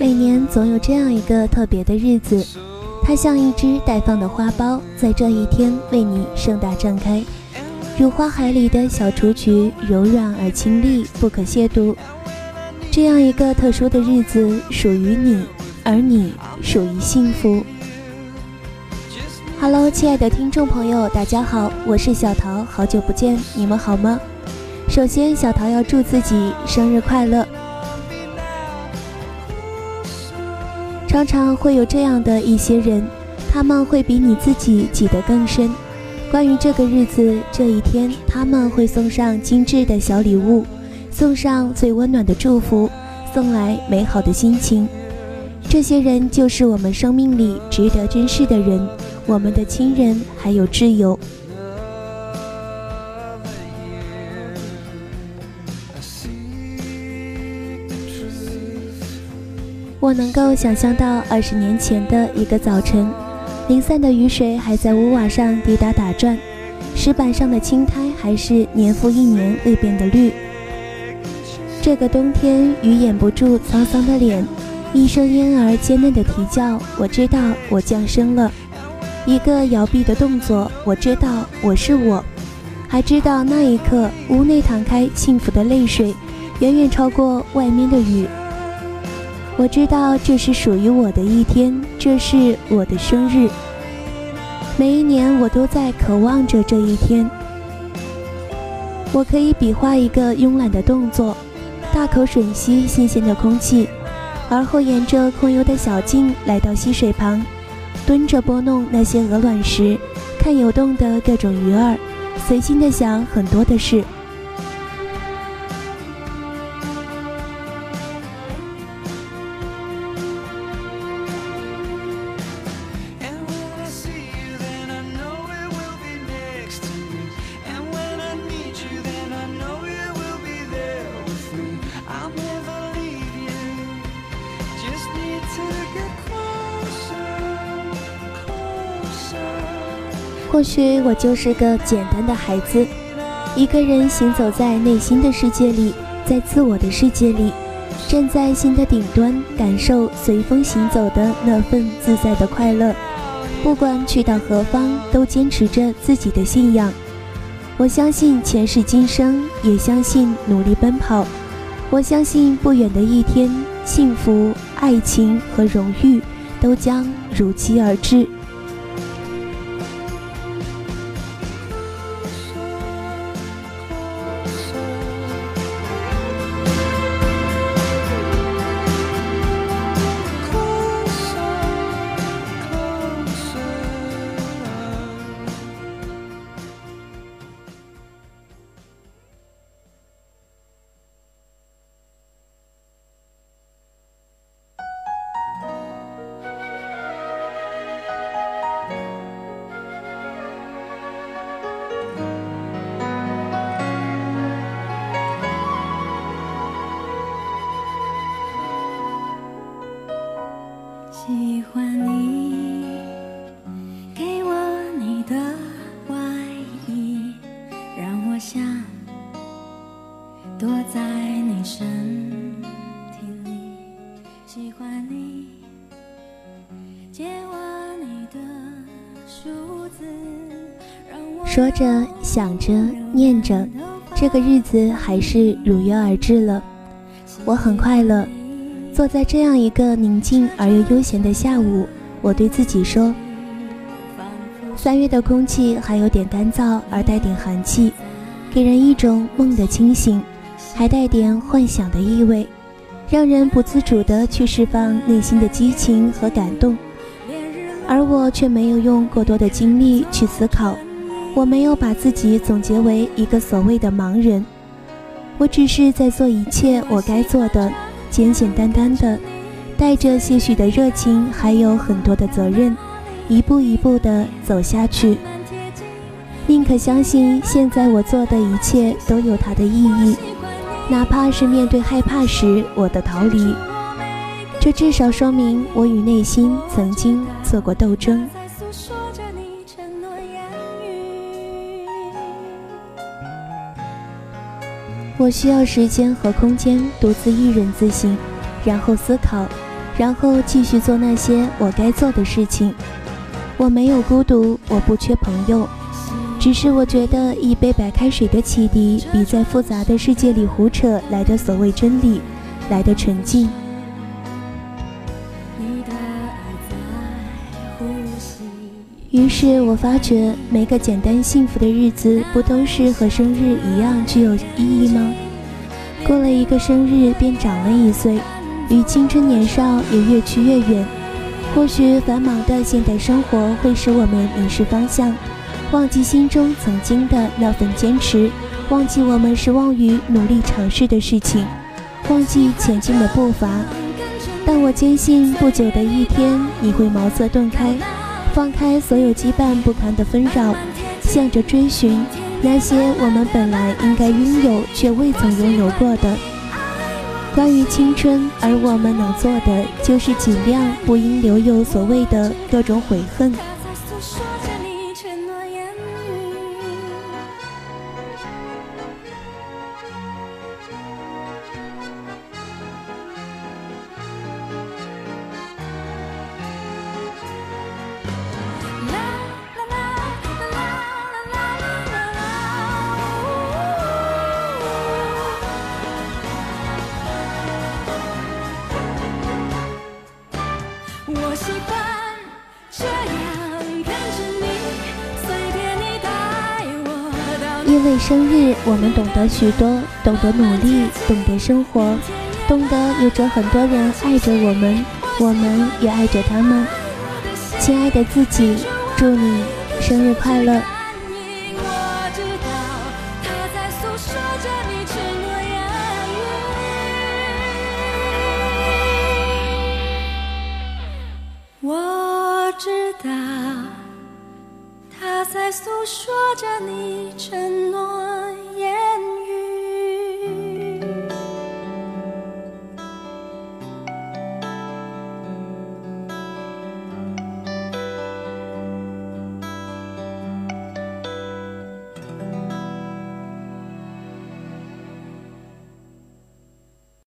每年总有这样一个特别的日子，它像一只待放的花苞，在这一天为你盛大绽开，如花海里的小雏菊，柔软而清丽，不可亵渎。这样一个特殊的日子属于你，而你属于幸福。Hello，亲爱的听众朋友，大家好，我是小桃，好久不见，你们好吗？首先，小桃要祝自己生日快乐。常常会有这样的一些人，他们会比你自己记得更深。关于这个日子这一天，他们会送上精致的小礼物，送上最温暖的祝福，送来美好的心情。这些人就是我们生命里值得珍视的人，我们的亲人还有挚友。我能够想象到二十年前的一个早晨，零散的雨水还在屋瓦上滴答打转，石板上的青苔还是年复一年未变的绿。这个冬天，雨掩不住沧桑的脸，一声婴儿尖嫩的啼叫，我知道我降生了；一个摇臂的动作，我知道我是我；还知道那一刻，屋内淌开幸福的泪水，远远超过外面的雨。我知道这是属于我的一天，这是我的生日。每一年我都在渴望着这一天。我可以比划一个慵懒的动作，大口吮吸新鲜的空气，而后沿着空幽的小径来到溪水旁，蹲着拨弄那些鹅卵石，看游动的各种鱼儿，随心的想很多的事。或许我就是个简单的孩子，一个人行走在内心的世界里，在自我的世界里，站在心的顶端，感受随风行走的那份自在的快乐。不管去到何方，都坚持着自己的信仰。我相信前世今生，也相信努力奔跑。我相信不远的一天，幸福、爱情和荣誉都将如期而至。躲在你身体里，喜欢你接吻你的数字，让我说着，想着，念着，这个日子还是如约而至了。我很快乐，坐在这样一个宁静而又悠闲的下午，我对自己说：三月的空气还有点干燥，而带点寒气，给人一种梦的清醒，还带点幻想的意味，让人不自主地去释放内心的激情和感动。而我却没有用过多的精力去思考。我没有把自己总结为一个所谓的盲人，我只是在做一切我该做的，简简单单的，带着些许的热情，还有很多的责任，一步一步的走下去。宁可相信，现在我做的一切都有它的意义，哪怕是面对害怕时我的逃离，这至少说明我与内心曾经做过斗争。我需要时间和空间，独自一人自省，然后思考，然后继续做那些我该做的事情。我没有孤独，我不缺朋友，只是我觉得一杯白开水的启迪，比在复杂的世界里胡扯来的所谓真理来的纯净。于是我发觉，每个简单幸福的日子，不都是和生日一样具有意义吗？过了一个生日，便长了一岁，与青春年少也越去越远。或许繁忙的现代生活会使我们迷失方向，忘记心中曾经的那份坚持，忘记我们失望于努力尝试的事情，忘记前进的步伐。但我坚信，不久的一天，你会茅塞顿开。放开所有羁绊不堪的纷扰，向着追寻那些我们本来应该拥有却未曾拥有过的关于青春。而我们能做的，就是尽量不应留有所谓的各种悔恨。为生日，我们懂得许多，懂得努力，懂得生活，懂得有着很多人爱着我们，我们也爱着他们。亲爱的自己，祝你生日快乐！我知道。他在诉说着你承诺。